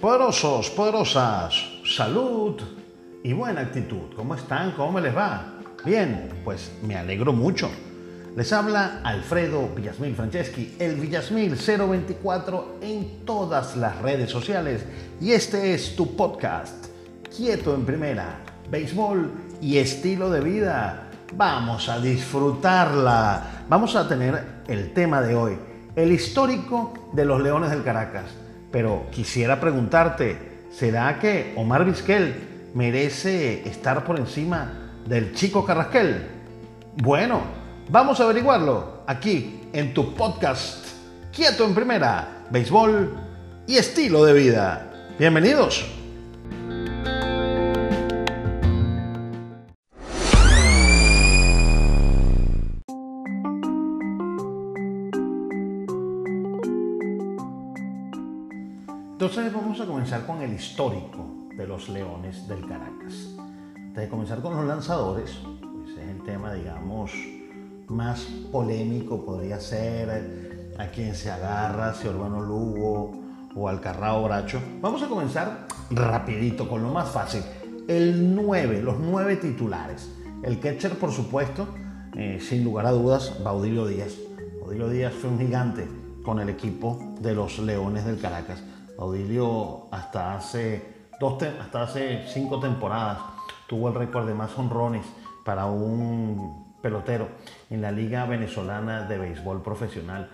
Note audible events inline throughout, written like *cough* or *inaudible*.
Poderosos, poderosas, salud y buena actitud. ¿Cómo están? ¿Cómo les va? Bien, pues me alegro mucho. Les habla Alfredo Villasmil Franceschi, el Villasmil 024 en todas las redes sociales. Y este es tu podcast, Quieto en Primera, Béisbol y Estilo de Vida. Vamos a disfrutarla. Vamos a tener el tema de hoy, el histórico de los Leones del Caracas pero quisiera preguntarte, ¿será que Omar Vizquel merece estar por encima del chico Carrasquel? Bueno, vamos a averiguarlo aquí en tu podcast, Quieto en Primera, Béisbol y Estilo de Vida. Bienvenidos. Comenzar con el histórico de los Leones del Caracas. Antes de comenzar con los lanzadores, ese es el tema, digamos, más polémico, podría ser a quien se agarra, si Urbano Lugo o Alcarrao Bracho. Vamos a comenzar rapidito con lo más fácil. El 9, los 9 titulares. El catcher, por supuesto, eh, sin lugar a dudas, Baudilio Díaz. Baudilio Díaz fue un gigante con el equipo de los Leones del Caracas. Baudilio hasta hace, dos hasta hace cinco temporadas tuvo el récord de más honrones para un pelotero en la Liga Venezolana de Béisbol Profesional.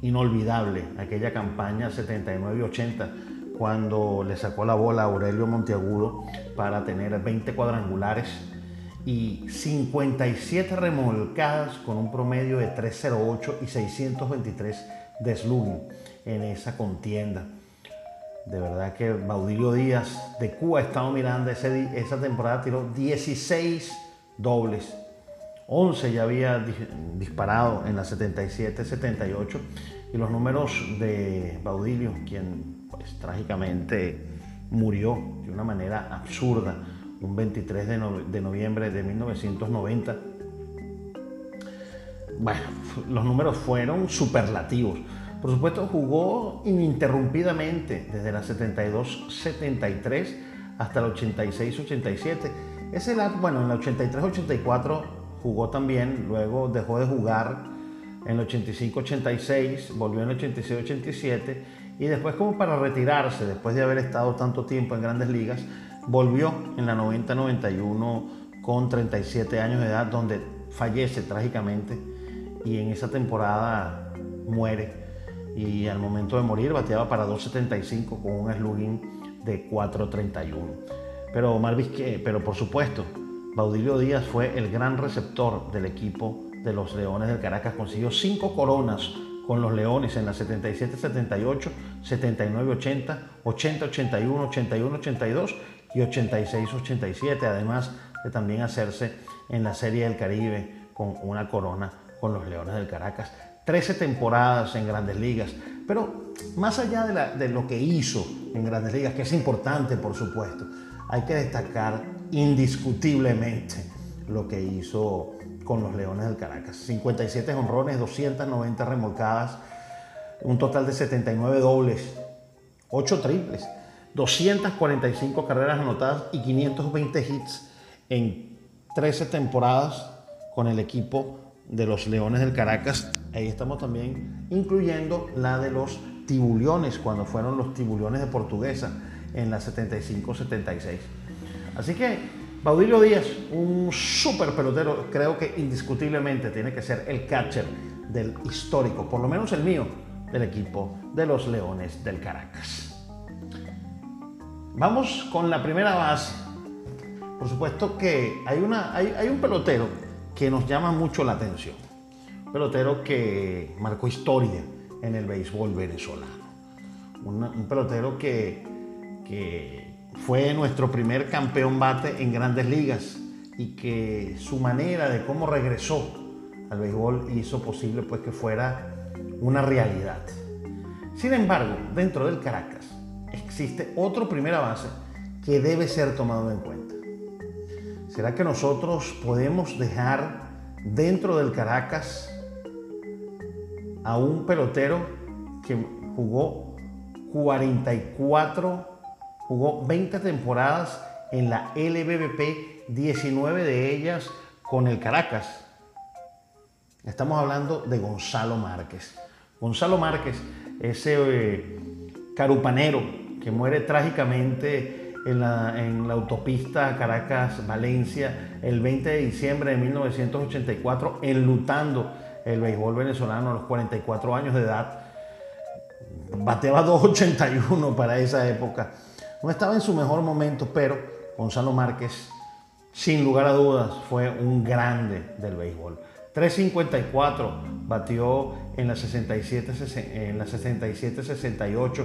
Inolvidable aquella campaña 79 y 80 cuando le sacó la bola a Aurelio Monteagudo para tener 20 cuadrangulares y 57 remolcadas con un promedio de 308 y 623 de slugging en esa contienda. De verdad que Baudilio Díaz de Cuba, Estado Miranda, esa temporada tiró 16 dobles. 11 ya había disparado en la 77-78 y los números de Baudilio, quien pues trágicamente murió de una manera absurda un 23 de, de noviembre de 1990. Bueno, los números fueron superlativos. Por supuesto, jugó ininterrumpidamente desde la 72-73 hasta la 86-87. Ese bueno, en la 83-84 jugó también, luego dejó de jugar en el 85-86, volvió en el 86-87 y después como para retirarse, después de haber estado tanto tiempo en grandes ligas, volvió en la 90-91 con 37 años de edad, donde fallece trágicamente y en esa temporada muere y al momento de morir bateaba para 2.75 con un slugging de 4.31. Pero Omar pero por supuesto, Baudilio Díaz fue el gran receptor del equipo de los Leones del Caracas. Consiguió cinco coronas con los Leones en la 77-78, 79-80, 80-81, 81-82 y 86-87, además de también hacerse en la Serie del Caribe con una corona con los Leones del Caracas. 13 temporadas en grandes ligas. Pero más allá de, lo que hizo en grandes ligas, que es importante por supuesto, hay que destacar indiscutiblemente lo que hizo con los Leones del Caracas. 57 honrones, 290 remolcadas, un total de 79 dobles, 8 triples, 245 carreras anotadas y 520 hits en 13 temporadas con el equipo de los Leones del Caracas. Ahí estamos también incluyendo la de los Tibuliones, cuando fueron los Tibuliones de Portuguesa en la 75-76. Así que Baudilio Díaz, un súper pelotero, creo que indiscutiblemente tiene que ser el catcher del histórico, por lo menos el mío, del equipo de los Leones del Caracas. Vamos con la primera base. Por supuesto que hay, una, hay, hay un pelotero que nos llama mucho la atención. Pelotero que marcó historia en el béisbol venezolano. un pelotero que, que fue nuestro primer campeón bate en grandes ligas y que su manera de cómo regresó al béisbol hizo posible pues que fuera una realidad. Sin embargo, dentro del Caracas existe otro primera base que debe ser tomado en cuenta. ¿Será que nosotros podemos dejar dentro del Caracas a un pelotero que jugó 44, jugó 20 temporadas en la LBBP, 19 de ellas con el Caracas. Estamos hablando de Gonzalo Márquez. Gonzalo Márquez, ese eh, carupanero que muere trágicamente en la, en autopista Caracas-Valencia el 20 de diciembre de 1984, enlutando el béisbol venezolano a los 44 años de edad. Bateaba 2.81 para esa época. No estaba en su mejor momento, pero Gonzalo Márquez, sin lugar a dudas, fue un grande del béisbol. 3.54 batió en la 67 en la 67-68.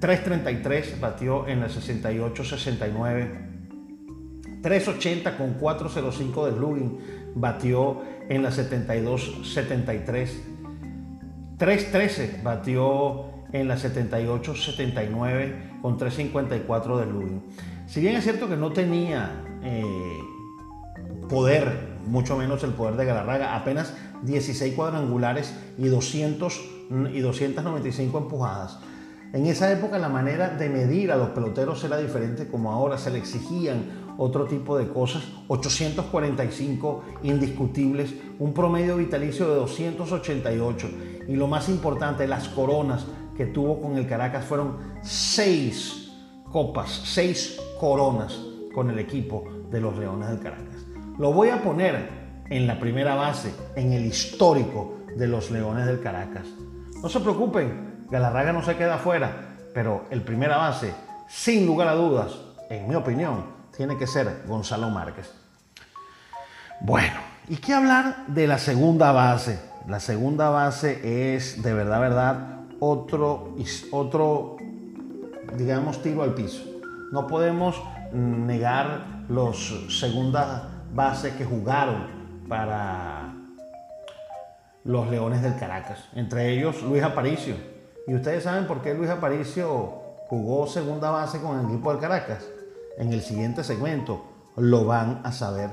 3.33 batió en la 68-69. 3.80 con 4.05 de slugging batió en la 72-73. 3-13 batió en la 78-79 con 3-54 de Luis. Si bien es cierto que no tenía eh, poder, mucho menos el poder de Galarraga, apenas 16 cuadrangulares y, 200, y 295 empujadas. En esa época la manera de medir a los peloteros era diferente como ahora, se le exigían otro tipo de cosas, 845 indiscutibles, un promedio vitalicio de 288 y lo más importante, las coronas que tuvo con el Caracas fueron seis copas, seis coronas con el equipo de los Leones del Caracas. Lo voy a poner en la primera base, en el histórico de los Leones del Caracas. No se preocupen, Galarraga no se queda afuera, pero el primera base, sin lugar a dudas, en mi opinión, tiene que ser Gonzalo Márquez. Bueno, ¿y qué hablar de la segunda base? La segunda base es, de verdad, verdad, otro, otro digamos, tiro al piso. No podemos negar los segundas bases que jugaron para los Leones del Caracas, entre ellos Luis Aparicio. ¿Y ustedes saben por qué Luis Aparicio jugó segunda base con el equipo del Caracas? en el siguiente segmento lo van a saber.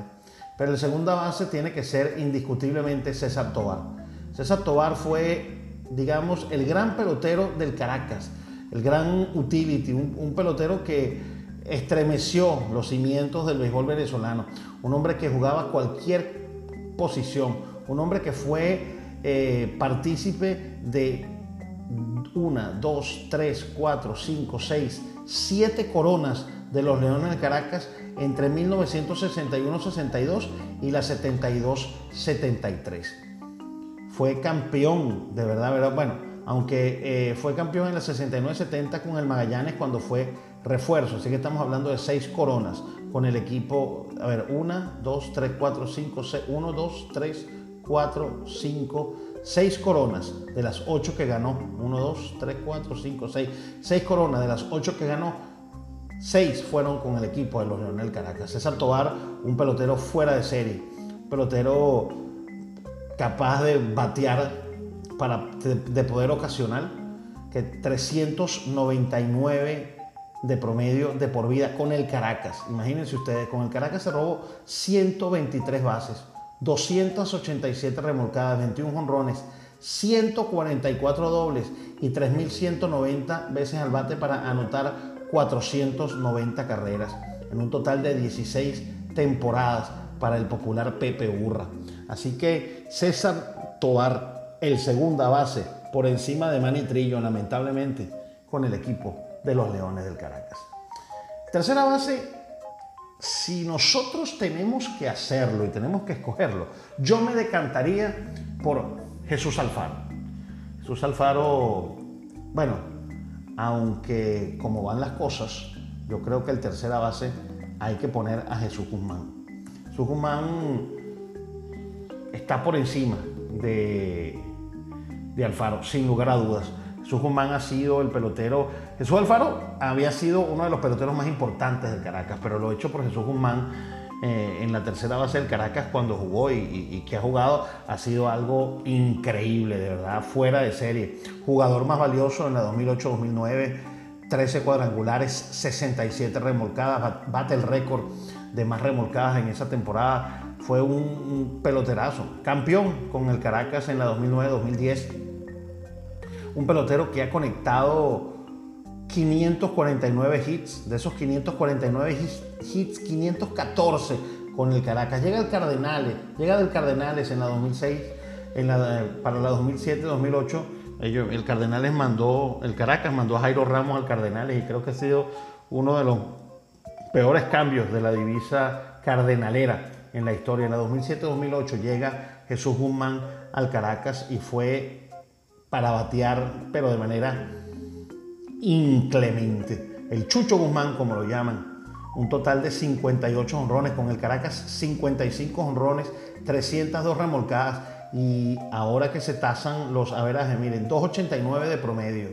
Pero el segunda base tiene que ser indiscutiblemente César Tobar. César Tobar fue, digamos, el gran pelotero del Caracas, el gran utility, un, pelotero que estremeció los cimientos del béisbol venezolano, un hombre que jugaba cualquier posición, un hombre que fue eh, partícipe de una, dos, tres, cuatro, cinco, seis, siete coronas de los Leones de Caracas entre 1961-62 y la 72-73. Fue campeón, de verdad, verdad. Bueno, aunque eh, fue campeón en la 69-70 con el Magallanes cuando fue refuerzo, así que estamos hablando de seis coronas con el equipo, a ver, una, dos, tres, cuatro, cinco, seis, uno, dos, tres, cuatro, cinco, seis coronas de las ocho que ganó, uno, dos, tres, cuatro, cinco, seis, seis coronas de las ocho que ganó. Seis fueron con el equipo de los Leonel Caracas. César Tobar, un pelotero fuera de serie, pelotero capaz de batear para, de, poder ocasional, que 399 de promedio de por vida con el Caracas. Imagínense ustedes, con el Caracas se robó 123 bases, 287 remolcadas, 21 honrones, 144 dobles y 3.190 veces al bate para anotar 490 carreras en un total de 16 temporadas para el popular Pepe Urra. Así que César Toar, el segunda base, por encima de Manny Trillo, lamentablemente, con el equipo de los Leones del Caracas. Tercera base, si nosotros tenemos que hacerlo y tenemos que escogerlo, yo me decantaría por Jesús Alfaro. Jesús Alfaro, bueno, aunque como van las cosas, yo creo que el tercera base hay que poner a Jesús Guzmán. Jesús Guzmán está por encima de, de Alfaro, sin lugar a dudas. Jesús Guzmán ha sido el pelotero. Jesús Alfaro había sido uno de los peloteros más importantes del Caracas, pero lo hecho por Jesús Guzmán eh, en la tercera base del Caracas cuando jugó y, que ha jugado ha sido algo increíble, de verdad, fuera de serie. Jugador más valioso en la 2008-2009, 13 cuadrangulares, 67 remolcadas, bate el récord de más remolcadas en esa temporada. Fue un, peloterazo, campeón con el Caracas en la 2009-2010 un pelotero que ha conectado 549 hits. De esos 549 hits, 514 con el Caracas. Llega el Cardenales, llega del Cardenales en la 2006, en la, para la 2007-2008. El Cardenales mandó, el Caracas mandó a Jairo Ramos al Cardenales y creo que ha sido uno de los peores cambios de la divisa cardenalera en la historia. En la 2007-2008 llega Jesús Guzmán al Caracas y fue para batear, pero de manera inclemente. El Chucho Guzmán, como lo llaman, un total de 58 honrones con el Caracas, 55 honrones, 302 remolcadas y ahora que se tasan los averajes, miren, 289 de promedio,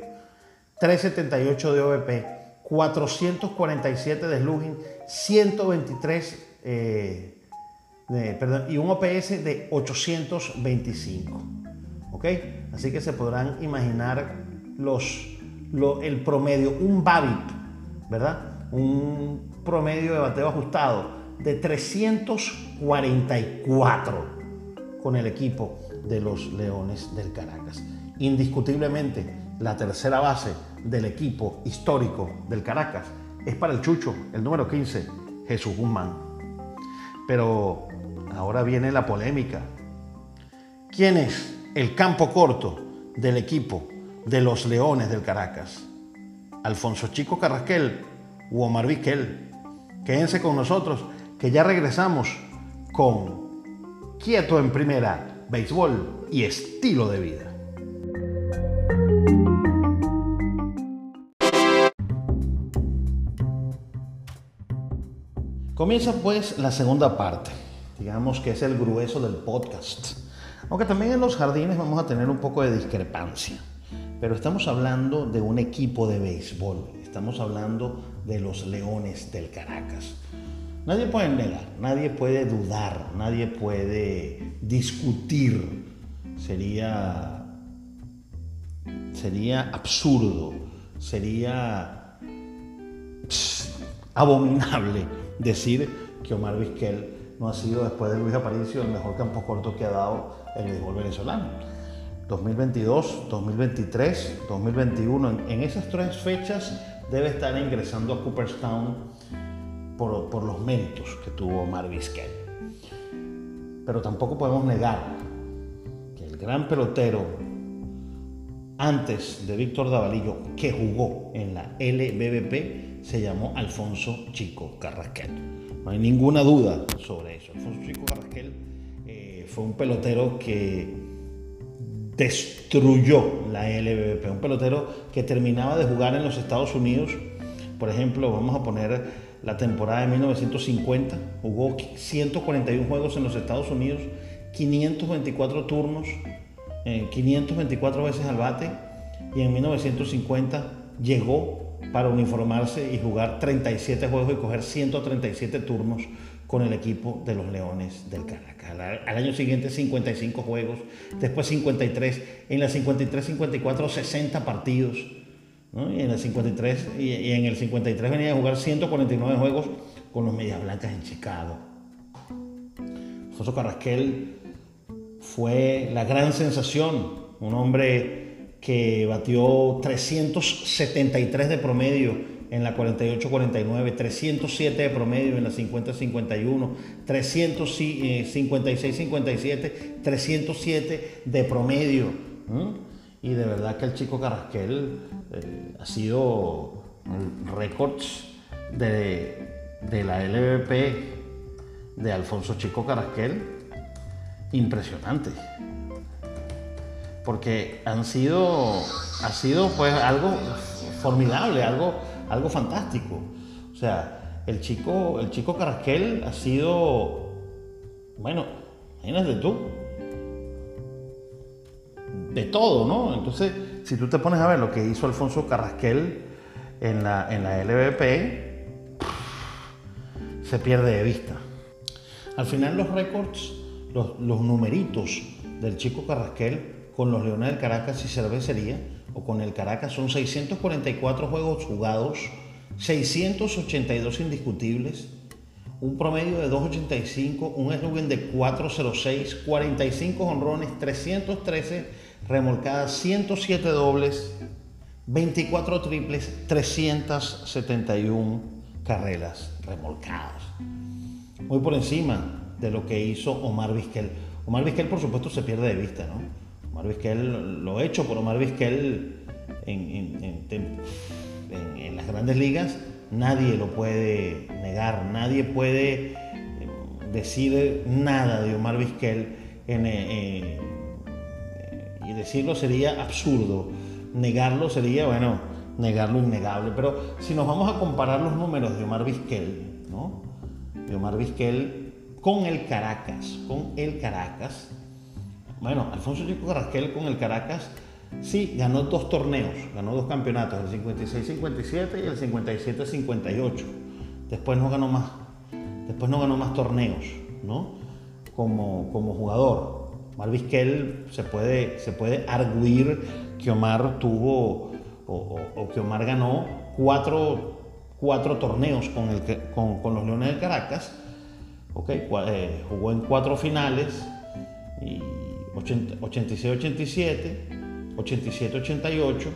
378 de OVP, 447 de slugging, 123 eh, perdón, y un OPS de 825. ¿Ok? Así que se podrán imaginar los, el promedio, un BABIP, ¿verdad? Un promedio de bateo ajustado de 344 con el equipo de los Leones del Caracas. Indiscutiblemente, la tercera base del equipo histórico del Caracas es para el Chucho, el número 15, Jesús Guzmán. Pero ahora viene la polémica. ¿Quién es el campo corto del equipo de los Leones del Caracas? ¿Alfonso Chico Carrasquel o Omar Vizquel? Quédense con nosotros, que ya regresamos con Quieto en Primera, Béisbol y Estilo de Vida. Comienza pues la segunda parte, digamos que es el grueso del podcast. Aunque también en los jardines vamos a tener un poco de discrepancia. Pero estamos hablando de un equipo de béisbol, estamos hablando de los Leones del Caracas. Nadie puede negar, nadie puede dudar, nadie puede discutir. Sería, sería absurdo, sería abominable *laughs* decir que Omar Vizquel no ha sido después de Luis Aparicio el mejor campo corto que ha dado el béisbol venezolano. 2022, 2023, 2021, en, esas tres fechas debe estar ingresando a Cooperstown por, los méritos que tuvo Omar Vizquel. Pero tampoco podemos negar que el gran pelotero antes de Víctor Davalillo que jugó en la LBBP se llamó Alfonso Chico Carrasquel. No hay ninguna duda sobre eso. Alfonso Chico Carrasquel eh, fue un pelotero que destruyó la LBBP, un pelotero que terminaba de jugar en los Estados Unidos. Por ejemplo, vamos a poner la temporada de 1950, jugó 141 juegos en los Estados Unidos, 524 turnos, 524 eh, veces al bate y en 1950 llegó para uniformarse y jugar 37 juegos y coger 137 turnos con el equipo de los Leones del Caracas. Al año siguiente 55 juegos, después 53, en la 53-54 60 partidos, y, en la 53, y, en el 53 venía a jugar 149 juegos con los Medias Blancas en Chicago. Alfonso Carrasquel fue la gran sensación, un hombre que batió 373 de promedio en la 48-49, 307 de promedio en la 50-51, 356-57, 307 de promedio. Y de verdad que el chico Carrasquel eh, ha sido récords de, de la LVP de Alfonso Chico Carrasquel impresionante. Porque han sido, ha sido pues algo formidable, algo, algo fantástico. O sea, el chico, el chico Carrasquel ha sido, bueno, imagínate tú, de todo, ¿no? Entonces, si tú te pones a ver lo que hizo Alfonso Carrasquel en la, en la LVP, se pierde de vista. Al final los récords los, numeritos del chico Carrasquel con los Leones del Caracas y Cervecería o con el Caracas son 644 juegos jugados, 682 indiscutibles, un promedio de 2.85, un eslogan de 4.06, 45 honrones, 313 remolcadas 107 dobles, 24 triples, 371 carreras remolcadas. Muy por encima de lo que hizo Omar Vizquel. Omar Vizquel, por supuesto, se pierde de vista, ¿no? Omar Vizquel, lo hecho por Omar Vizquel en, en, las grandes ligas, nadie lo puede negar, nadie puede eh, decir nada de Omar Vizquel eh, y decirlo sería absurdo, negarlo sería, bueno, negarlo innegable, pero si nos vamos a comparar los números de Omar Vizquel, ¿no? De Omar Vizquel con el Caracas, con el Caracas, bueno, Alfonso Chico Carrasquel con el Caracas Sí, ganó dos torneos, ganó dos campeonatos, el 56-57 y el 57-58. Después no ganó más, después no ganó más torneos, ¿no? Como, como jugador. Omar Vizquel se puede, se puede arguir que Omar tuvo o, que Omar ganó cuatro, cuatro torneos con, el, con, con, los Leones de Caracas. Okay, eh, jugó en cuatro finales, 86-87. 87-88,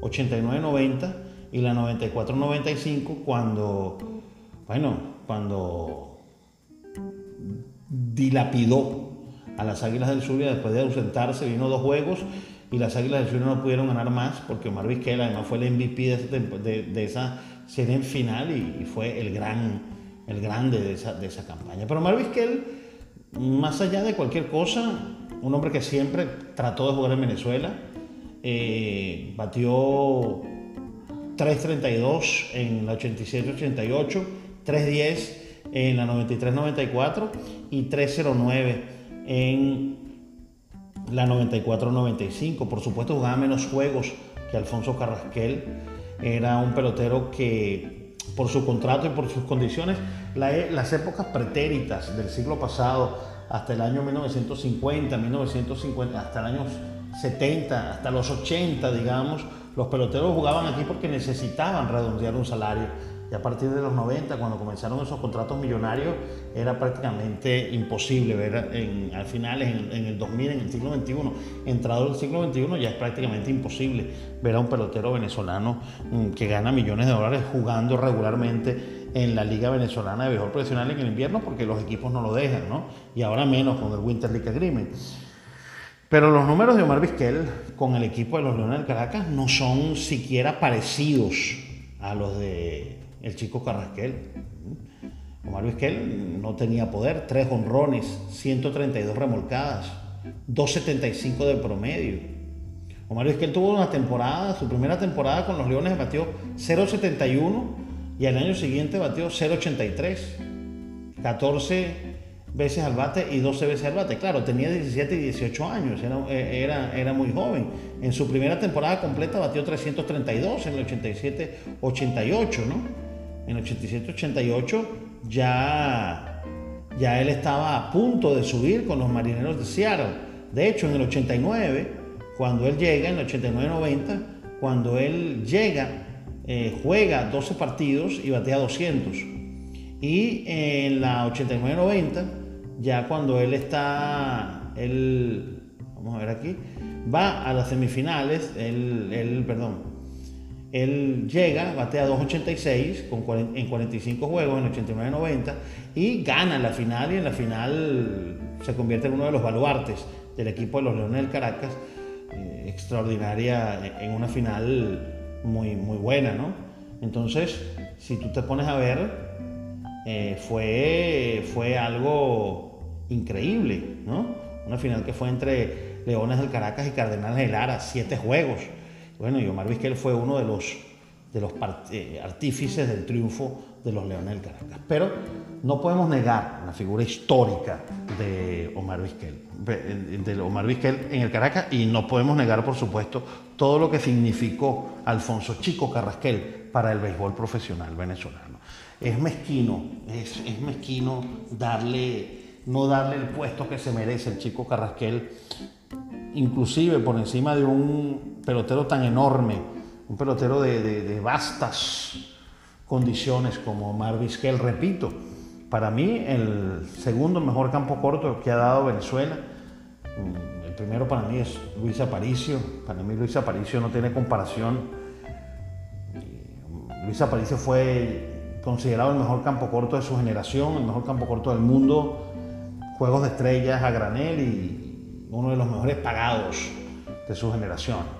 89-90 y la 94-95 cuando, bueno, cuando dilapidó a las Águilas del Zulia después de ausentarse, vino dos juegos y las Águilas del Zulia no pudieron ganar más porque Omar Vizquel además fue el MVP de, esa serie en final y, fue el gran, el grande de esa, de esa campaña. Pero Omar Vizquel, más allá de cualquier cosa, un hombre que siempre trató de jugar en Venezuela, eh, batió 3.32 en la 87-88, 3.10 en la 93-94 y 3.09 en la 94-95. Por supuesto jugaba menos juegos que Alfonso Carrasquel. Era un pelotero que por su contrato y por sus condiciones, e, las épocas pretéritas del siglo pasado, hasta el año 1950, 1950, hasta el año 70, hasta los 80, digamos, los peloteros jugaban aquí porque necesitaban redondear un salario. Y a partir de los 90, cuando comenzaron esos contratos millonarios, era prácticamente imposible ver al final, en, en, el 2000, en el siglo XXI, entrado el siglo XXI, ya es prácticamente imposible ver a un pelotero venezolano mm, que gana millones de dólares jugando regularmente en la Liga Venezolana de Béisbol Profesional en el invierno porque los equipos no lo dejan, ¿no? Y ahora menos con el Winter League Agreement. Pero los números de Omar Vizquel con el equipo de los Leones del Caracas no son siquiera parecidos a los de el chico Carrasquel. Omar Vizquel no tenía poder, tres honrones, 132 remolcadas, 2.75 de promedio. Omar Vizquel tuvo una temporada, su primera temporada con los Leones batió 0.71 y al año siguiente batió 0.83. 14 veces al bate y 12 veces al bate. Claro, tenía 17 y 18 años, eh, era, era, muy joven. En su primera temporada completa batió 332 en el 87-88, ¿no? En el 87-88 ya, ya él estaba a punto de subir con los marineros de Seattle. De hecho, en el 89, cuando él llega, en el 89-90, cuando él llega, eh, juega 12 partidos y batea 200. Y en la 89-90, ya cuando él está, él, vamos a ver aquí, va a las semifinales, él, perdón, él llega, batea 2.86 con, en 45 juegos, en 89-90, y gana la final, y en la final se convierte en uno de los baluartes del equipo de los Leones del Caracas, eh, extraordinaria, en una final muy, muy buena, ¿no? Entonces, si tú te pones a ver, eh, fue, fue algo increíble, ¿no? Una final que fue entre Leones del Caracas y Cardenales de Lara, siete juegos. Bueno, y Omar Vizquel fue uno de los, de los eh, artífices del triunfo de los Leones del Caracas. Pero no podemos negar la figura histórica de Omar Vizquel, de Omar Vizquel en el Caracas y no podemos negar, por supuesto, todo lo que significó Alfonso Chico Carrasquel para el béisbol profesional venezolano es mezquino, es, mezquino darle, no darle el puesto que se merece el chico Carrasquel, inclusive por encima de un pelotero tan enorme, un pelotero de, vastas condiciones como Omar Vizquel, repito, para mí el segundo mejor campo corto que ha dado Venezuela, el primero para mí es Luis Aparicio. Para mí Luis Aparicio no tiene comparación. Luis Aparicio fue considerado el mejor campo corto de su generación, el mejor campo corto del mundo, juegos de estrellas a granel y uno de los mejores pagados de su generación.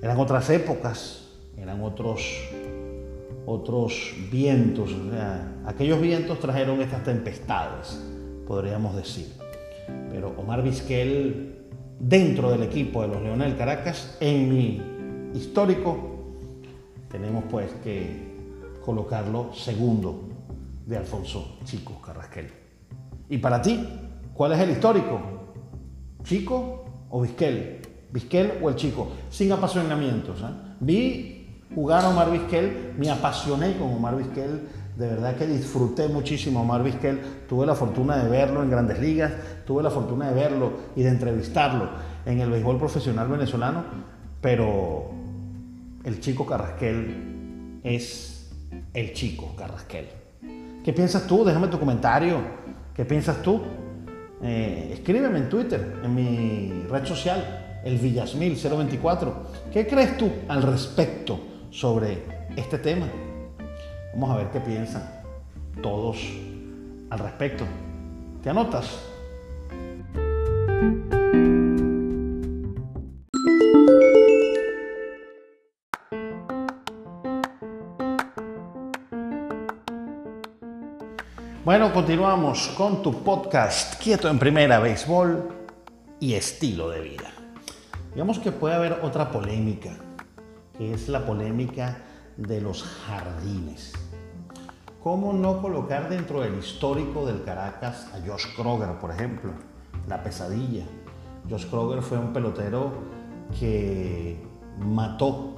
Eran otras épocas, eran otros, otros vientos. aquellos vientos trajeron estas tempestades, podríamos decir. Pero Omar Vizquel, dentro del equipo de los Leones del Caracas, en mi histórico, tenemos pues que colocarlo segundo de Alfonso Chico Carrasquel. ¿Y para ti, cuál es el histórico? ¿Chico o Vizquel? ¿Vizquel o el Chico? Sin apasionamientos. ¿eh? Vi jugar a Omar Vizquel, me apasioné con Omar Vizquel, de verdad que disfruté muchísimo a Omar Vizquel, tuve la fortuna de verlo en grandes ligas, tuve la fortuna de verlo y de entrevistarlo en el béisbol profesional venezolano, pero el chico Carrasquel es el chico Carrasquel. ¿Qué piensas tú? Déjame tu comentario. ¿Qué piensas tú? Eh, escríbeme en Twitter, en mi red social, el Villasmil024. ¿Qué crees tú al respecto sobre este tema? Vamos a ver qué piensan todos al respecto. ¿Te anotas? Bueno, continuamos con tu podcast Quieto en Primera, Béisbol y Estilo de Vida. Digamos que puede haber otra polémica, que es la polémica de los jardines. ¿Cómo no colocar dentro del histórico del Caracas a Josh Kroger, por ejemplo? La pesadilla. Josh Kroger fue un pelotero que mató,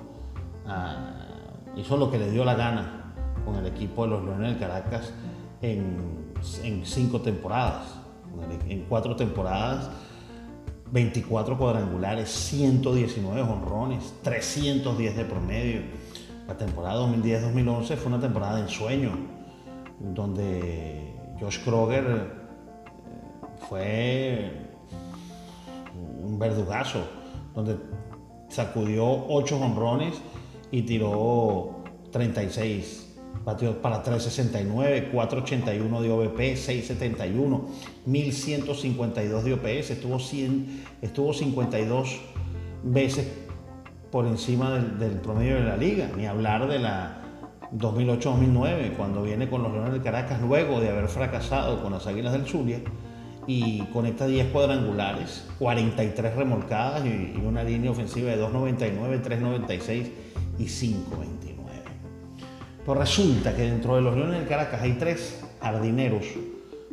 hizo lo que le dio la gana con el equipo de los Leones del Caracas en, cinco temporadas. En cuatro temporadas, 24 cuadrangulares, 119 honrones, 310 de promedio. La temporada 2010-2011 fue una temporada de ensueño, donde Josh Kroger eh, fue un verdugazo, donde sacudió 8 honrones y tiró 36 Batió para 369, 481 de OVP, 671, 1152 de OPS, estuvo, 100, estuvo 52 veces por encima del, promedio de la liga, ni hablar de la 2008-2009, cuando viene con los Leones de Caracas luego de haber fracasado con las Águilas del Zulia y conecta 10 cuadrangulares, 43 remolcadas y, y una línea ofensiva de 2.99, 3.96 y 5.20. Pues resulta que dentro de los Leones del Caracas hay tres jardineros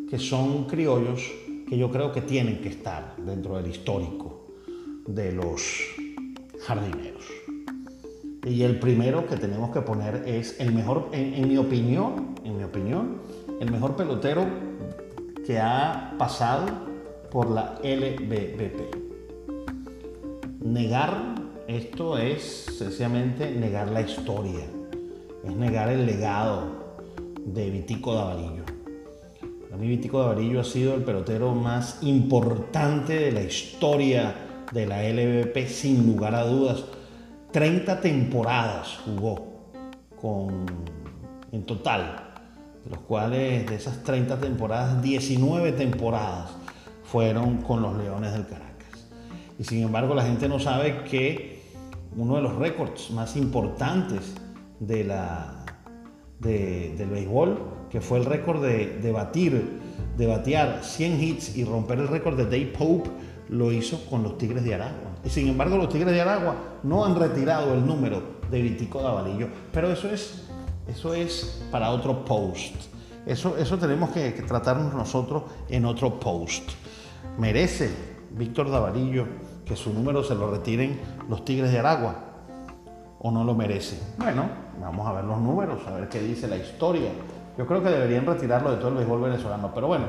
que son criollos que yo creo que tienen que estar dentro del histórico de los jardineros. Y el primero que tenemos que poner es el mejor, en, mi opinión, en mi opinión, el mejor pelotero que ha pasado por la LBBP. Negar esto es sencillamente negar la historia es negar el legado de Vitico Davarillo. Para mí Vitico Davarillo ha sido el pelotero más importante de la historia de la LVP sin lugar a dudas. 30 temporadas jugó con, en total, de los cuales de esas 30 temporadas, 19 temporadas fueron con los Leones del Caracas. Y sin embargo la gente no sabe que uno de los récords más importantes de la, del béisbol, que fue el récord de, batir, de batear 100 hits y romper el récord de Dave Pope, lo hizo con los Tigres de Aragua. Y sin embargo, los Tigres de Aragua no han retirado el número de Vitico Davalillo. Pero eso es, eso es para otro post. Eso, eso tenemos que, tratarnos nosotros en otro post. Merece Víctor Davalillo que su número se lo retiren los Tigres de Aragua o no lo merece. Bueno, vamos a ver los números, a ver qué dice la historia. Yo creo que deberían retirarlo de todo el béisbol venezolano, pero bueno,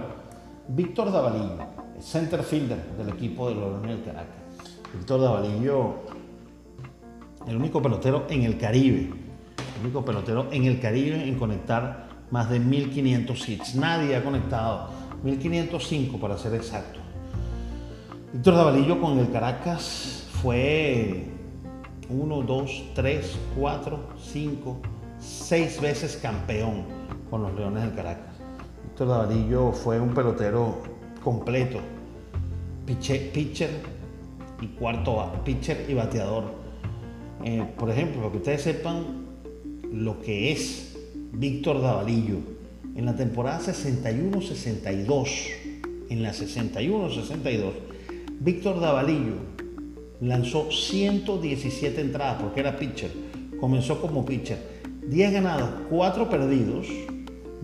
Víctor Davalillo, center fielder del equipo de los del Caracas. Víctor Davalillo, el único pelotero en el Caribe, el único pelotero en el Caribe en conectar más de 1500 hits. Nadie ha conectado 1505 para ser exacto. Víctor Davalillo con el Caracas fue 1, 2, 3, 4, 5, 6 veces campeón con los Leones del Caracas. Víctor Davalillo fue un pelotero completo, pitcher, y cuarto pitcher y bateador. Eh, por ejemplo, para que ustedes sepan lo que es Víctor Davalillo en la temporada 61-62, en la 61-62, Víctor Davalillo lanzó 117 entradas porque era pitcher. Comenzó como pitcher. 10 ganados, 4 perdidos,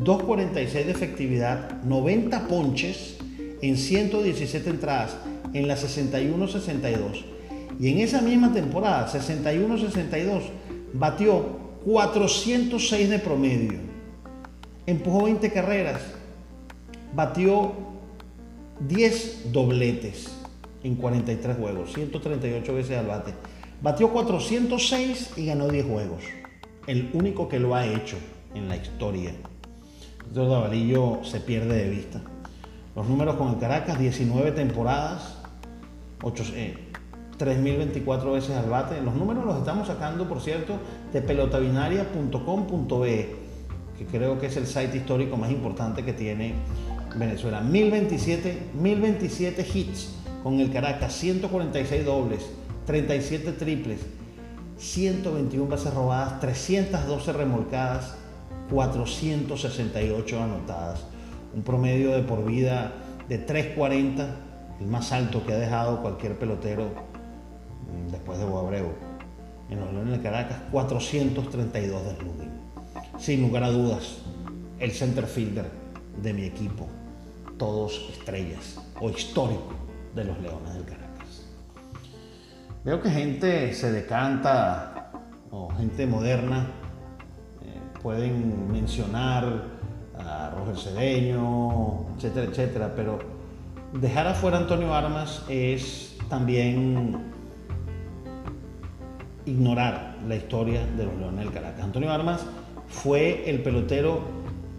2.46 de efectividad, 90 ponches en 117 entradas en la 61-62. Y en esa misma temporada, 61-62, batió 406 de promedio. Empujó 20 carreras. Batió 10 dobletes en 43 juegos, 138 veces al bate. Batió 406 y ganó 10 juegos. El único que lo ha hecho en la historia. Entonces Davalillo se pierde de vista. Los números con el Caracas, 19 temporadas, 8, 3.024 veces al bate. Los números los estamos sacando, por cierto, de pelotabinaria.com.be, que creo que es el site histórico más importante que tiene Venezuela. 1027, 1027 hits con el Caracas, 146 dobles, 37 triples, 121 bases robadas, 312 remolcadas, 468 anotadas. Un promedio de por vida de 340, el más alto que ha dejado cualquier pelotero mm, después de Boabreu. En los Leones de Caracas, 432 de slugging. Sin lugar a dudas, el center fielder de mi equipo, todos estrellas o histórico de los Leones del Caracas. Veo que gente se decanta o gente moderna eh, pueden mencionar a Roger Cedeño, etcétera, etcétera, pero dejar afuera a Antonio Armas es también ignorar la historia de los Leones del Caracas. Antonio Armas fue el pelotero,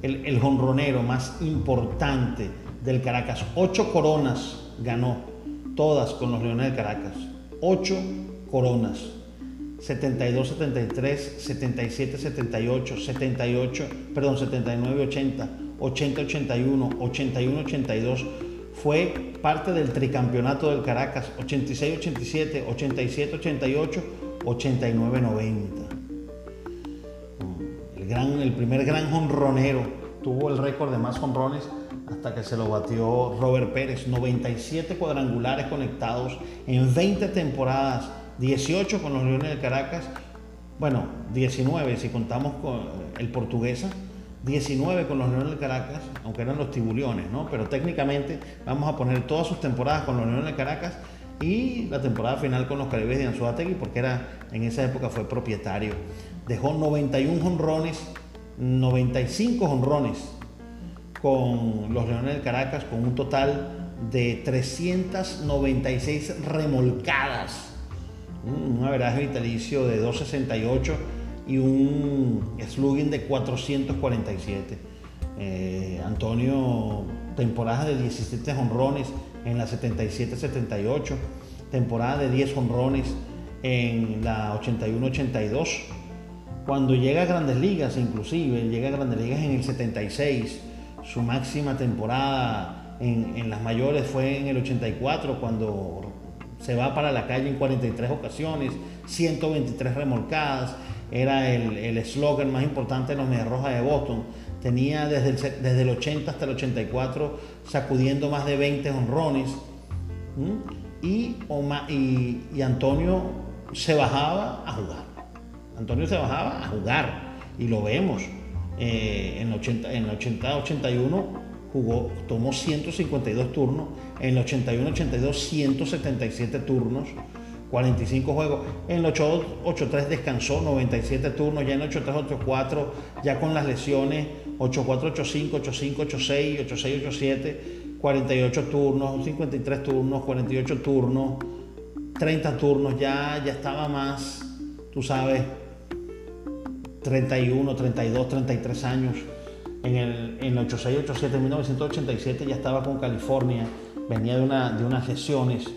el, el jonronero más importante del Caracas. Ocho coronas ganó, todas con los Leones del Caracas. Ocho coronas. 72, 73, 77, 78, 78, perdón, 79, 80, 80, 81, 81, 82. Fue parte del tricampeonato del Caracas, 86, 87, 87, 88, 89, 90. El, gran, el primer gran honronero tuvo el récord de más honrones hasta que se lo batió Robert Pérez. 97 cuadrangulares conectados en 20 temporadas 18 con los Leones de Caracas, bueno, 19 si contamos con el portuguesa, 19 con los Leones de Caracas, aunque eran los tibuliones, ¿no? Pero técnicamente vamos a poner todas sus temporadas con los Leones de Caracas y la temporada final con los Caribes de Anzuategui, porque era, en esa época fue propietario. Dejó 91 honrones, 95 honrones con los Leones de Caracas, con un total de 396 remolcadas un averaje vitalicio de 268 y un slugging de 447. Eh, Antonio, temporada de 17 honrones en la 77-78, temporada de 10 honrones en la 81-82. Cuando llega a Grandes Ligas, inclusive, llega a Grandes Ligas en el 76, su máxima temporada en, las mayores fue en el 84, cuando se va para la calle en 43 ocasiones, 123 remolcadas, era el eslogan más importante de los Medias Rojas de Boston. Tenía desde el, desde el 80 hasta el 84 sacudiendo más de 20 honrones. Y, y, Antonio se bajaba a jugar. Antonio se bajaba a jugar y lo vemos. Eh, en, 80, en el 80-81 jugó, tomó 152 turnos, en el 81-82 177 turnos, 45 juegos, en el 8-3 descansó 97 turnos, ya en el 8-3-8-4, ya con las lesiones 8-4-8-5, 8-5, 8-6, 8-6, 8-7, 48 turnos, 53 turnos, 48 turnos, 30 turnos, ya, ya estaba más, tú sabes, 31, 32, 33 años en el, en 86, 87, 1987 ya estaba con California, venía de, una, de unas lesiones,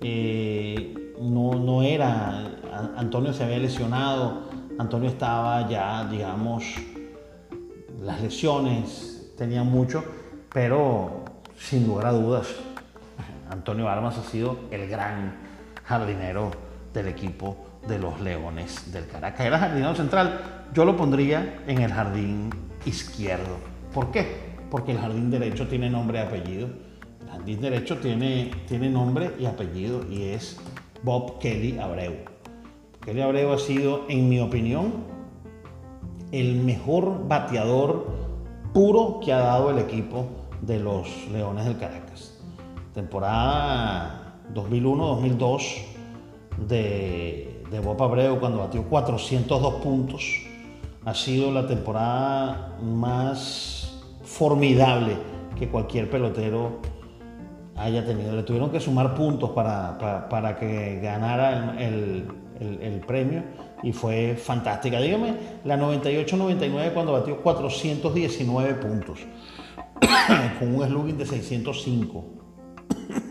eh, no, no era, Antonio se había lesionado, Antonio estaba ya, digamos, las lesiones tenían mucho, pero sin lugar a dudas, Antonio Armas ha sido el gran jardinero del equipo de los Leones del Caracas. Era jardinero central, yo lo pondría en el jardín izquierdo. ¿Por qué? Porque el jardín derecho tiene nombre y apellido. El jardín derecho tiene, tiene nombre y apellido y es Bob Kelly Abreu. Kelly Abreu ha sido, en mi opinión, el mejor bateador puro que ha dado el equipo de los Leones del Caracas. Temporada 2001-2002 de, de Bob Abreu cuando batió 402 puntos. Ha sido la temporada más formidable que cualquier pelotero haya tenido. Le tuvieron que sumar puntos para, para, que ganara el, el, premio y fue fantástica. Dígame, la 98-99 cuando batió 419 puntos *coughs* con un slugging de 605.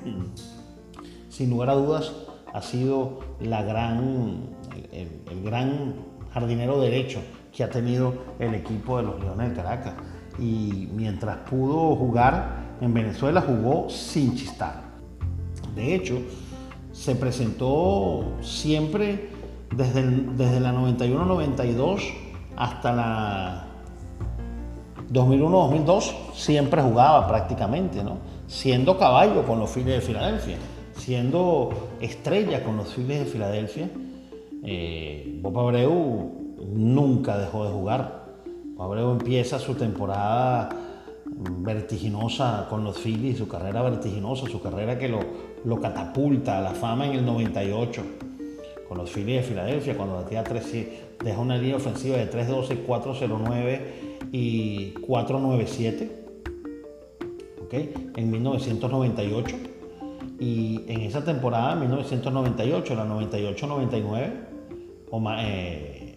*coughs* Sin lugar a dudas, ha sido la gran, el, gran jardinero derecho que ha tenido el equipo de los Leones de Caracas. Y mientras pudo jugar en Venezuela, jugó sin chistar. De hecho, se presentó siempre desde, desde la 91-92 hasta la 2001-2002, siempre jugaba prácticamente, ¿no? siendo caballo con los Phillies de Filadelfia, siendo estrella con los Phillies de Filadelfia. Eh, Bob Abreu nunca dejó de jugar. Abreu empieza su temporada vertiginosa con los Phillies, su carrera vertiginosa, su carrera que lo, lo catapulta a la fama en el 98 con los Phillies de Filadelfia, cuando batía 3, deja una línea ofensiva de 3-12, 409 y 497 en 1998. Y en esa temporada, 1998, la 98-99, eh,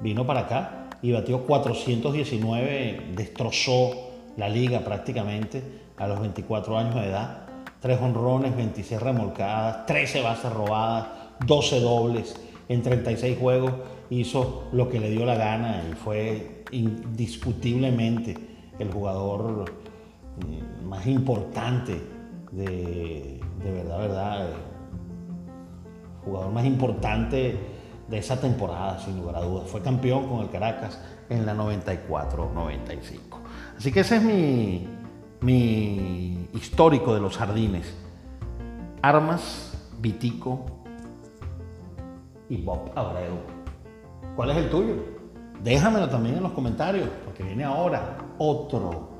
vino para acá y batió 419, destrozó la liga prácticamente a los 24 años de edad. Tres honrones, 26 remolcadas, 13 bases robadas, 12 dobles en 36 juegos. Hizo lo que le dio la gana y fue indiscutiblemente el jugador mm, más importante de, verdad, verdad, jugador más importante de esa temporada, sin lugar a dudas. Fue campeón con el Caracas en la 94-95. Así que ese es mi, mi histórico de los jardines. Armas, Vitico y Bob Abreu. ¿Cuál es el tuyo? Déjamelo también en los comentarios, porque viene ahora otro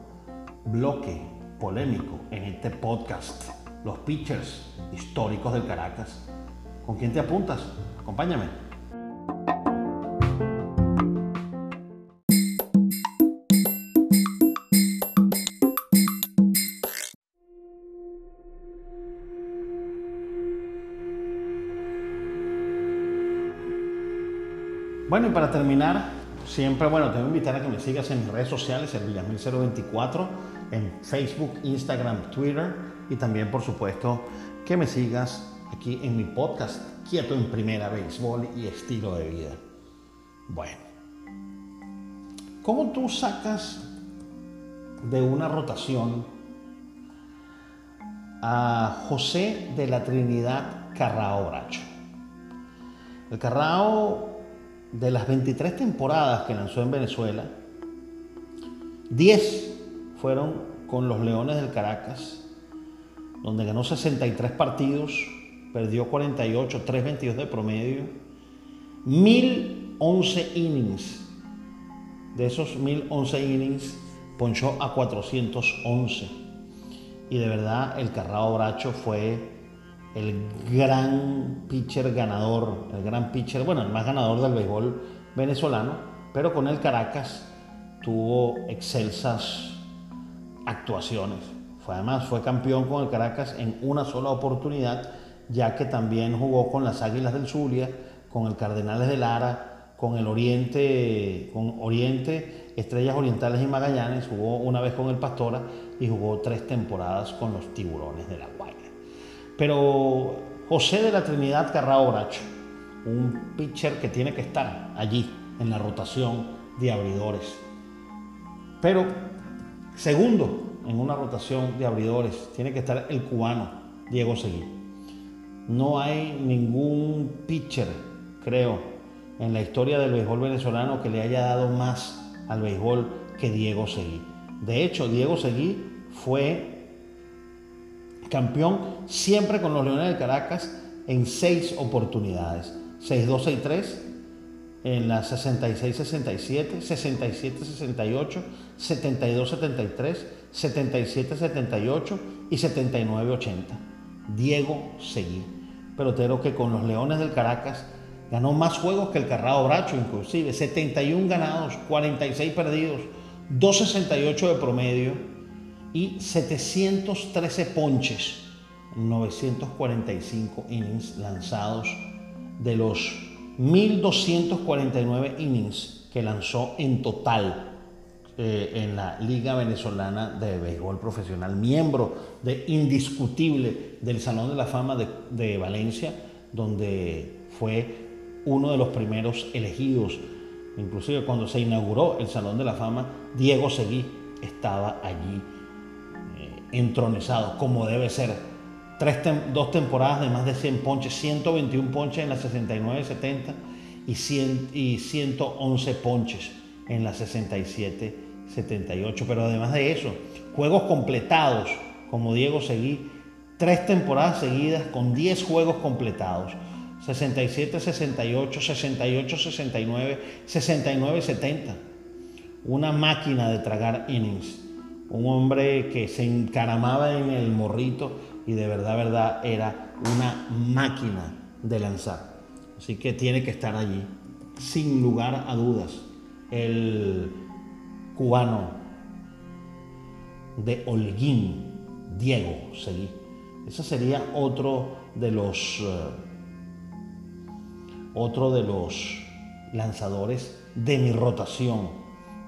bloque polémico en este podcast. Los pitchers históricos del Caracas. ¿Con quién te apuntas? Acompáñame. Bueno, y para terminar, siempre, bueno, te voy a invitar a que me sigas en mis redes sociales, el Villamil024, en Facebook, Instagram, Twitter, y también, por supuesto, que me sigas aquí en mi podcast, Quieto en Primera, Béisbol y Estilo de Vida. Bueno, ¿cómo tú sacas de una rotación a José de la Trinidad Carrao Bracho? El Carrao de las 23 temporadas que lanzó en Venezuela, 10 fueron con los Leones del Caracas, donde ganó 63 partidos, perdió 48, 3.22 de promedio, 1011 innings. De esos 1011 innings, ponchó a 411. Y de verdad, el Carrao Bracho fue el gran pitcher ganador, el gran pitcher, bueno, el más ganador del béisbol venezolano, pero con el Caracas tuvo excelsas actuaciones. Fue, además fue campeón con el Caracas en una sola oportunidad, ya que también jugó con las Águilas del Zulia, con el Cardenales de Lara, con el Oriente, con Oriente Estrellas Orientales y Magallanes, jugó una vez con el Pastora y jugó tres temporadas con los Tiburones de la Guaira. Pero José de la Trinidad Carrao Bracho, un pitcher que tiene que estar allí en la rotación de abridores. Pero segundo en una rotación de abridores tiene que estar el cubano Diego Seguí. No hay ningún pitcher, creo, en la historia del béisbol venezolano que le haya dado más al béisbol que Diego Seguí. De hecho, Diego Seguí fue campeón siempre con los Leones de Caracas en seis oportunidades. 6-2-6-3 en la 66-67, 67-68, 72-73, 77-78 y 79-80. Diego Seguí, pelotero que con los Leones del Caracas ganó más juegos que el Carrado Bracho, inclusive. 71 ganados, 46 perdidos, 268 de promedio y 713 ponches, 945 innings lanzados de los 1249 innings que lanzó en total eh, en la Liga Venezolana de Béisbol Profesional, miembro de indiscutible del Salón de la Fama de, Valencia, donde fue uno de los primeros elegidos. Inclusive cuando se inauguró el Salón de la Fama, Diego Seguí estaba allí eh, entronizado, como debe ser. Tres dos temporadas de más de 100 ponches, 121 ponches en la 69-70 y, 100, y 111 ponches en la 67-78. Pero además de eso, juegos completados, como Diego Seguí, tres temporadas seguidas con 10 juegos completados. 67, 68, 68, 69, 69, 70. Una máquina de tragar innings. Un hombre que se encaramaba en el morrito y de verdad, verdad, era una máquina de lanzar. Así que tiene que estar allí, sin lugar a dudas, el cubano de Holguín, Diego Seguí. Ese sería otro de los... Uh, otro de los lanzadores de mi rotación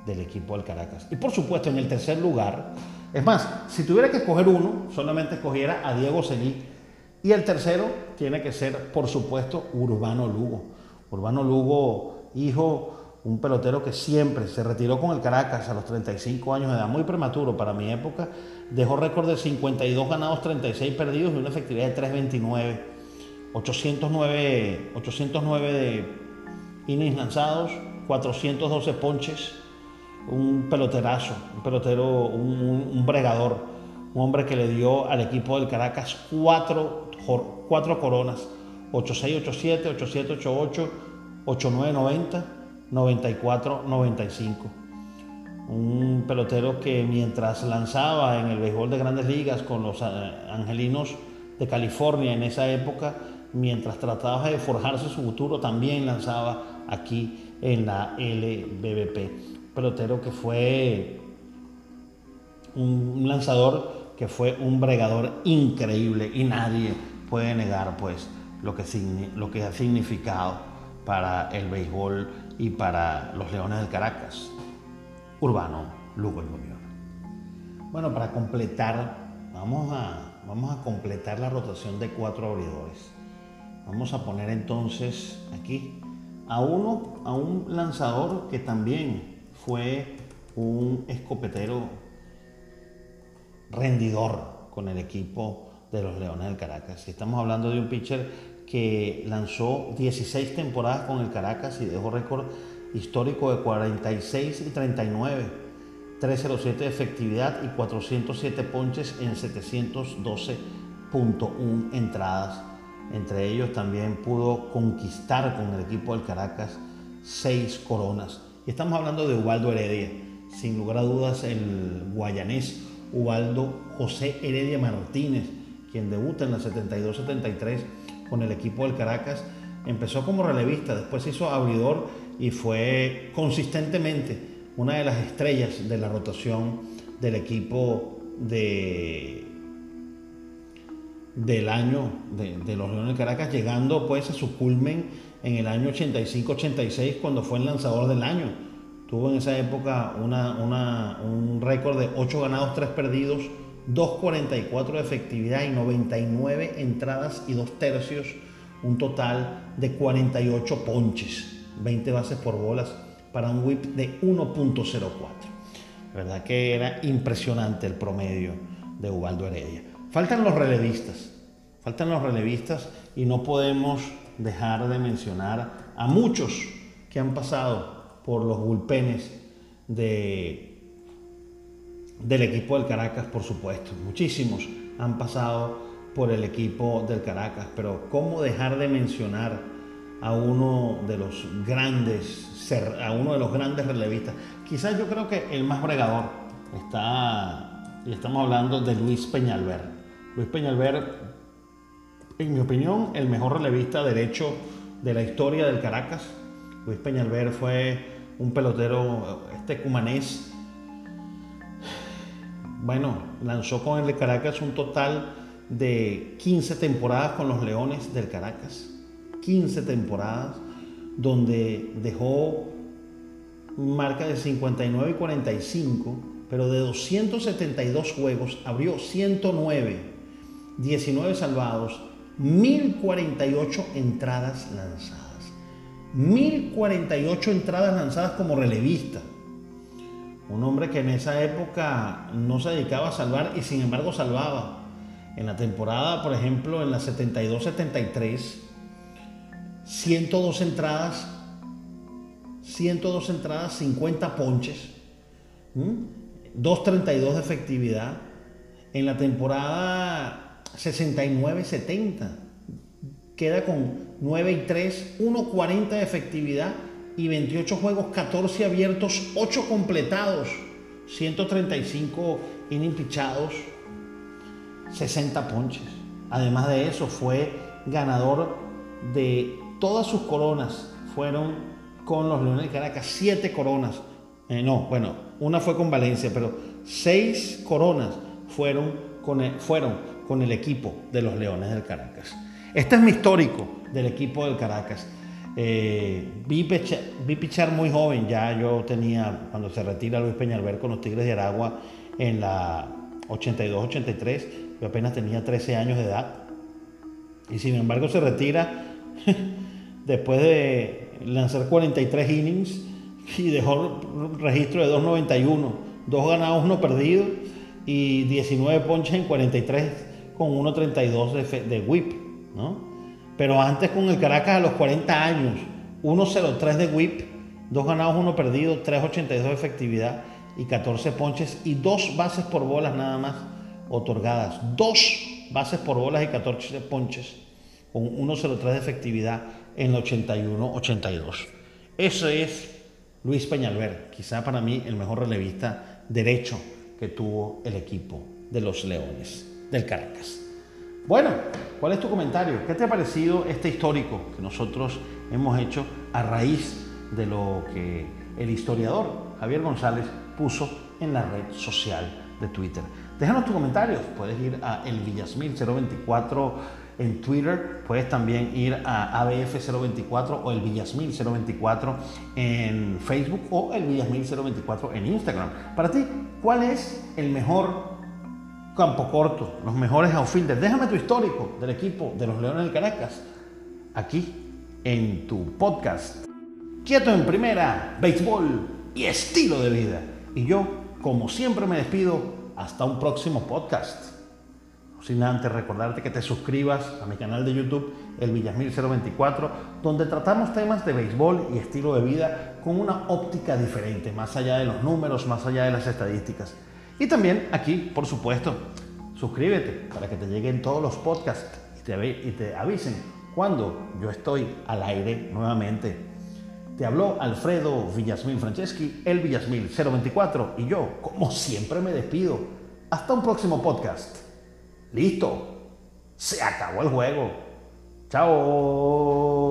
del equipo del Caracas. Y por supuesto, en el tercer lugar, es más, si tuviera que escoger uno, solamente escogiera a Diego Seguí. Y el tercero tiene que ser, por supuesto, Urbano Lugo. Urbano Lugo, hijo, un pelotero que siempre se retiró con el Caracas a los 35 años de edad, muy prematuro para mi época, dejó récord de 52 ganados, 36 perdidos y una efectividad de 329 809, 809 de innings lanzados, 412 ponches, un peloterazo, un pelotero, un, bregador, un hombre que le dio al equipo del Caracas cuatro, cuatro coronas, 8687, 8788, 8990, 9495. Un pelotero que mientras lanzaba en el béisbol de grandes ligas con los eh, angelinos de California en esa época, mientras trataba de forjarse su futuro, también lanzaba aquí en la LBBP. Pelotero que fue un lanzador que fue un bregador increíble y nadie puede negar pues lo que, lo que ha significado para el béisbol y para los Leones del Caracas. Urbano Lugo y Bueno, para completar, vamos a, vamos a completar la rotación de cuatro abridores. Vamos a poner entonces aquí a uno, a un lanzador que también fue un escopetero rendidor con el equipo de los Leones del Caracas. Estamos hablando de un pitcher que lanzó 16 temporadas con el Caracas y dejó récord histórico de 46 y 39, 307 de efectividad y 407 ponches en 712.1 entradas entre ellos también pudo conquistar con el equipo del Caracas seis coronas. Y estamos hablando de Ubaldo Heredia, sin lugar a dudas el guayanés Ubaldo José Heredia Martínez, quien debuta en la 72-73 con el equipo del Caracas. Empezó como relevista, después se hizo abridor y fue consistentemente una de las estrellas de la rotación del equipo de del año de, los Leones de Caracas, llegando pues a su culmen en el año 85-86 cuando fue el lanzador del año, Tuvo en esa época un récord de 8 ganados, 3 perdidos, 2.44 de efectividad y 99 entradas y 2 tercios, un total de 48 ponches, 20 bases por bolas para un whip de 1.04. verdad que era impresionante el promedio de Ubaldo Heredia. Faltan los relevistas, faltan los relevistas y no podemos dejar de mencionar a muchos que han pasado por los bullpenes de, del equipo del Caracas, por supuesto. Muchísimos han pasado por el equipo del Caracas, pero ¿cómo dejar de mencionar a uno de los grandes, a uno de los grandes relevistas? Quizás yo creo que el más bregador está, y estamos hablando de Luis Peñalver. Luis Peñalver, en mi opinión, el mejor relevista derecho de la historia del Caracas. Luis Peñalver fue un pelotero, este cumanés, bueno, lanzó con el de Caracas un total de 15 temporadas con los Leones del Caracas. 15 temporadas donde dejó marca de 59 y 45, pero de 272 juegos abrió 109, 19 salvados, 1048 entradas lanzadas. 1048 entradas lanzadas como relevista. Un hombre que en esa época no se dedicaba a salvar y sin embargo salvaba. En la temporada, por ejemplo, en la 72-73, 102 entradas, 102 entradas, 50 ponches, 2.32 de efectividad. En la temporada 69-70, queda con 9 y 3, 1.40 de efectividad y 28 juegos, 14 abiertos, 8 completados, 135 inimpichados, 60 ponches. Además de eso, fue ganador de todas sus coronas. Fueron con los Leones de Caracas, 7 coronas. Eh, no, bueno, una fue con Valencia, pero 6 coronas fueron con fueron con el equipo de los Leones del Caracas. Este es mi histórico del equipo del Caracas. Eh, vi, pichar, muy joven, ya yo tenía, cuando se retira Luis Peñalver con los Tigres de Aragua en la 82-83, yo apenas tenía 13 años de edad. Y sin embargo se retira *laughs* después de lanzar 43 innings y dejó registro de 2.91, dos ganados, uno perdido y 19 ponches en 43 con 1.32 de, de whip. Pero antes con el Caracas a los 40 años, 1.03 de whip, dos ganados, uno perdido, 3.82 de efectividad y 14 ponches y dos bases por bolas nada más otorgadas. Dos bases por bolas y 14 ponches con 1.03 de efectividad en el 81-82. Eso es Luis Peñalver, quizá para mí el mejor relevista derecho que tuvo el equipo de los Leones del Caracas. Bueno, ¿cuál es tu comentario? ¿Qué te ha parecido este histórico que nosotros hemos hecho a raíz de lo que el historiador Javier González puso en la red social de Twitter? Déjanos tus comentarios, puedes ir a el Villasmil 024 en Twitter, puedes también ir a ABF 024 o el Villasmil 024 en Facebook o el Villasmil 024 en Instagram. Para ti, ¿cuál es el mejor campo corto, los mejores outfielders. Déjame tu histórico del equipo de los Leones del Caracas aquí en tu podcast. Quieto en primera, béisbol y estilo de vida. Y yo, como siempre, me despido hasta un próximo podcast. Sin antes recordarte que te suscribas a mi canal de YouTube, El Villasmil 024, donde tratamos temas de béisbol y estilo de vida con una óptica diferente, más allá de los números, más allá de las estadísticas. Y también aquí, por supuesto, suscríbete para que te lleguen todos los podcasts y te, avisen cuando yo estoy al aire nuevamente. Te habló Alfredo Villasmil Franceschi, el Villasmil 024, y yo, como siempre, me despido. Hasta un próximo podcast. Listo. Se acabó el juego. Chao.